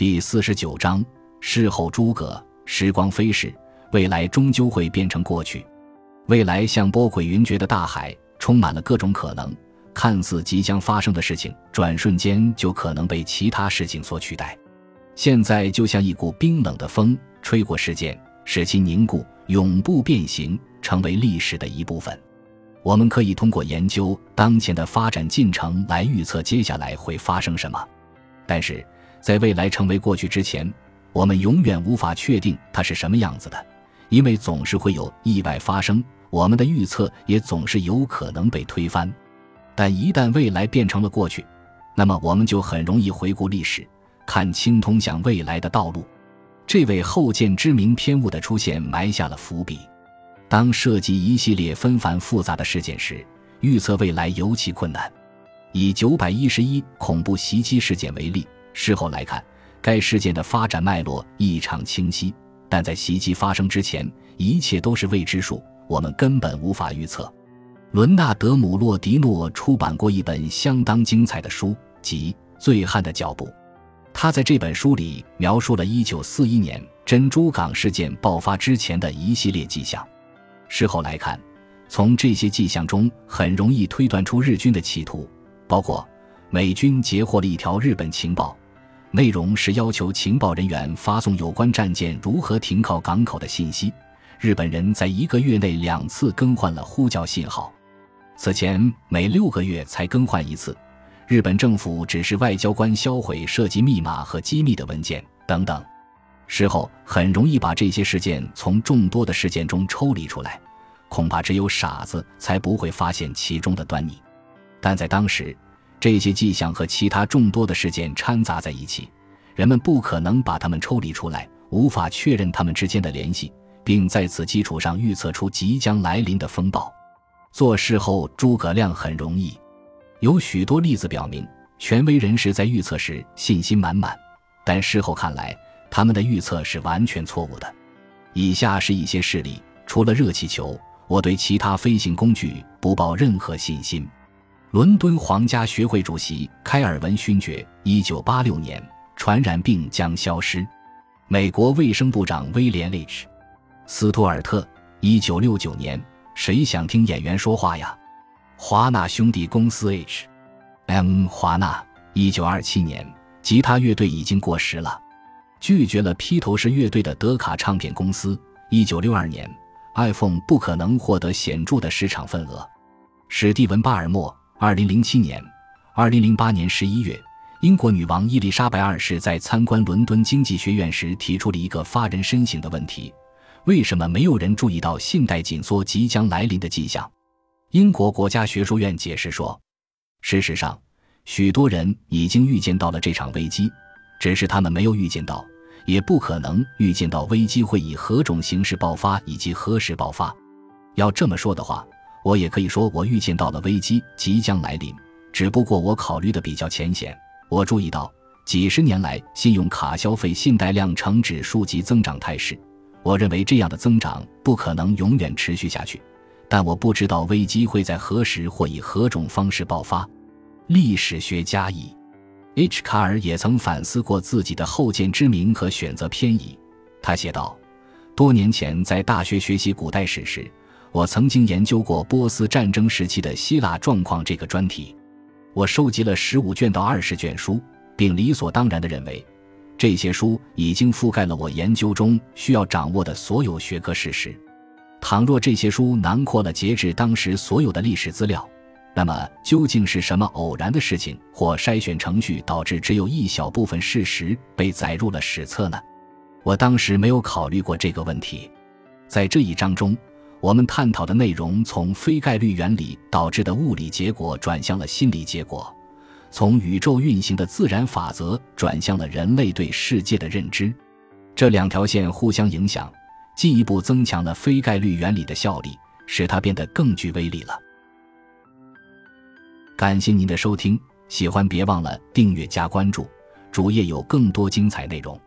第四十九章：事后诸葛。时光飞逝，未来终究会变成过去。未来像波诡云谲的大海，充满了各种可能。看似即将发生的事情，转瞬间就可能被其他事情所取代。现在就像一股冰冷的风，吹过事件，使其凝固，永不变形，成为历史的一部分。我们可以通过研究当前的发展进程来预测接下来会发生什么，但是在未来成为过去之前，我们永远无法确定它是什么样子的，因为总是会有意外发生，我们的预测也总是有可能被推翻。但一旦未来变成了过去，那么我们就很容易回顾历史，看清通向未来的道路。这位后见之明偏误的出现埋下了伏笔。当涉及一系列纷繁复杂的事件时，预测未来尤其困难。以九百一十一恐怖袭击事件为例，事后来看，该事件的发展脉络异常清晰，但在袭击发生之前，一切都是未知数，我们根本无法预测。伦纳德·姆洛迪诺出版过一本相当精彩的书，即《醉汉的脚步》。他在这本书里描述了1941年珍珠港事件爆发之前的一系列迹象。事后来看，从这些迹象中很容易推断出日军的企图，包括美军截获了一条日本情报，内容是要求情报人员发送有关战舰如何停靠港口的信息。日本人在一个月内两次更换了呼叫信号，此前每六个月才更换一次。日本政府指示外交官销毁涉及密码和机密的文件等等。事后很容易把这些事件从众多的事件中抽离出来，恐怕只有傻子才不会发现其中的端倪。但在当时，这些迹象和其他众多的事件掺杂在一起，人们不可能把它们抽离出来，无法确认它们之间的联系，并在此基础上预测出即将来临的风暴。做事后诸葛亮很容易，有许多例子表明，权威人士在预测时信心满满，但事后看来。他们的预测是完全错误的。以下是一些事例：除了热气球，我对其他飞行工具不抱任何信心。伦敦皇家学会主席开尔文勋爵，一九八六年，传染病将消失。美国卫生部长威廉 ·H· 斯图尔特，一九六九年，谁想听演员说话呀？华纳兄弟公司 H·M· 华纳，一九二七年，吉他乐队已经过时了。拒绝了披头士乐队的德卡唱片公司。一九六二年，iPhone 不可能获得显著的市场份额。史蒂文·巴尔默。二零零七年，二零零八年十一月，英国女王伊丽莎白二世在参观伦敦经济学院时提出了一个发人深省的问题：为什么没有人注意到信贷紧缩即将来临的迹象？英国国家学术院解释说，事实上，许多人已经预见到了这场危机。只是他们没有预见到，也不可能预见到危机会以何种形式爆发以及何时爆发。要这么说的话，我也可以说我预见到了危机即将来临，只不过我考虑的比较浅显。我注意到几十年来信用卡消费信贷量呈指数级增长态势，我认为这样的增长不可能永远持续下去。但我不知道危机会在何时或以何种方式爆发。历史学家以。H. 卡尔也曾反思过自己的后见之明和选择偏移。他写道：“多年前在大学学习古代史时，我曾经研究过波斯战争时期的希腊状况这个专题。我收集了十五卷到二十卷书，并理所当然地认为，这些书已经覆盖了我研究中需要掌握的所有学科事实。倘若这些书囊括了截至当时所有的历史资料，”那么，究竟是什么偶然的事情或筛选程序导致只有一小部分事实被载入了史册呢？我当时没有考虑过这个问题。在这一章中，我们探讨的内容从非概率原理导致的物理结果转向了心理结果，从宇宙运行的自然法则转向了人类对世界的认知。这两条线互相影响，进一步增强了非概率原理的效力，使它变得更具威力了。感谢您的收听，喜欢别忘了订阅加关注，主页有更多精彩内容。